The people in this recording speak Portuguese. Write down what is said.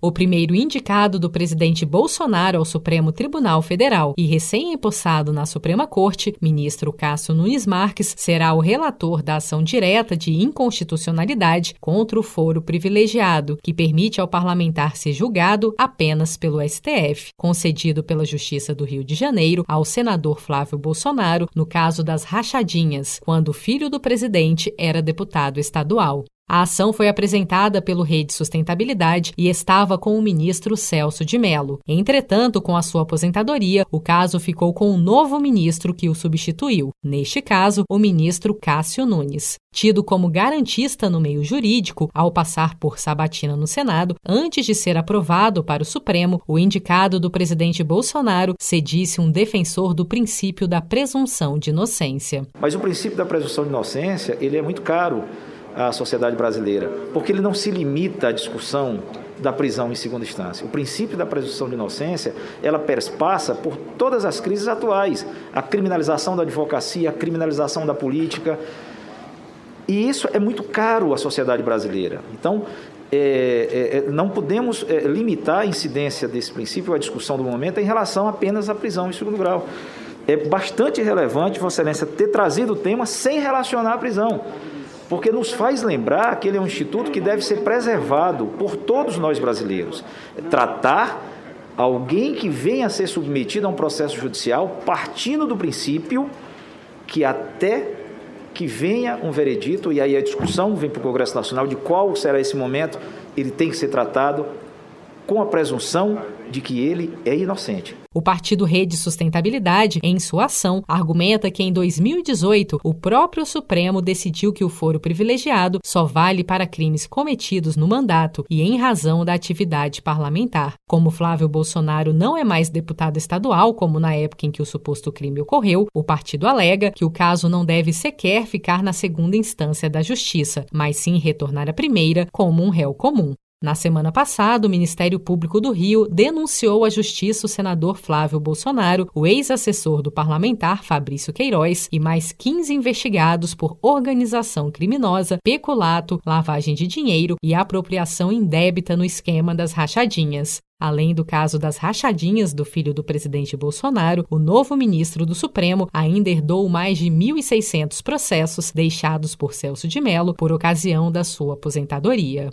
O primeiro indicado do presidente Bolsonaro ao Supremo Tribunal Federal e recém-empossado na Suprema Corte, ministro Cássio Nunes Marques, será o relator da ação direta de inconstitucionalidade contra o foro privilegiado, que permite ao parlamentar ser julgado apenas pelo STF, concedido pela Justiça do Rio de Janeiro ao senador Flávio Bolsonaro no caso das rachadinhas, quando o filho do presidente era deputado estadual. A ação foi apresentada pelo Rede Sustentabilidade e estava com o ministro Celso de Mello. Entretanto, com a sua aposentadoria, o caso ficou com um novo ministro que o substituiu. Neste caso, o ministro Cássio Nunes. Tido como garantista no meio jurídico, ao passar por sabatina no Senado, antes de ser aprovado para o Supremo, o indicado do presidente Bolsonaro se disse um defensor do princípio da presunção de inocência. Mas o princípio da presunção de inocência, ele é muito caro à sociedade brasileira, porque ele não se limita à discussão da prisão em segunda instância. O princípio da presunção de inocência, ela passa por todas as crises atuais, a criminalização da advocacia, a criminalização da política, e isso é muito caro à sociedade brasileira. Então, é, é, é não podemos é, limitar a incidência desse princípio, a discussão do momento, em relação apenas à prisão em segundo grau. É bastante relevante, Vossa Excelência, ter trazido o tema sem relacionar a prisão porque nos faz lembrar que ele é um instituto que deve ser preservado por todos nós brasileiros. Tratar alguém que venha a ser submetido a um processo judicial partindo do princípio que até que venha um veredito, e aí a discussão vem para o Congresso Nacional de qual será esse momento, ele tem que ser tratado com a presunção de que ele é inocente. O partido Rede Sustentabilidade, em sua ação, argumenta que em 2018 o próprio Supremo decidiu que o foro privilegiado só vale para crimes cometidos no mandato e em razão da atividade parlamentar. Como Flávio Bolsonaro não é mais deputado estadual, como na época em que o suposto crime ocorreu, o partido alega que o caso não deve sequer ficar na segunda instância da Justiça, mas sim retornar à primeira como um réu comum. Na semana passada, o Ministério Público do Rio denunciou à Justiça o senador Flávio Bolsonaro, o ex-assessor do parlamentar Fabrício Queiroz e mais 15 investigados por organização criminosa, peculato, lavagem de dinheiro e apropriação indébita no esquema das rachadinhas. Além do caso das rachadinhas do filho do presidente Bolsonaro, o novo ministro do Supremo ainda herdou mais de 1.600 processos deixados por Celso de Mello por ocasião da sua aposentadoria.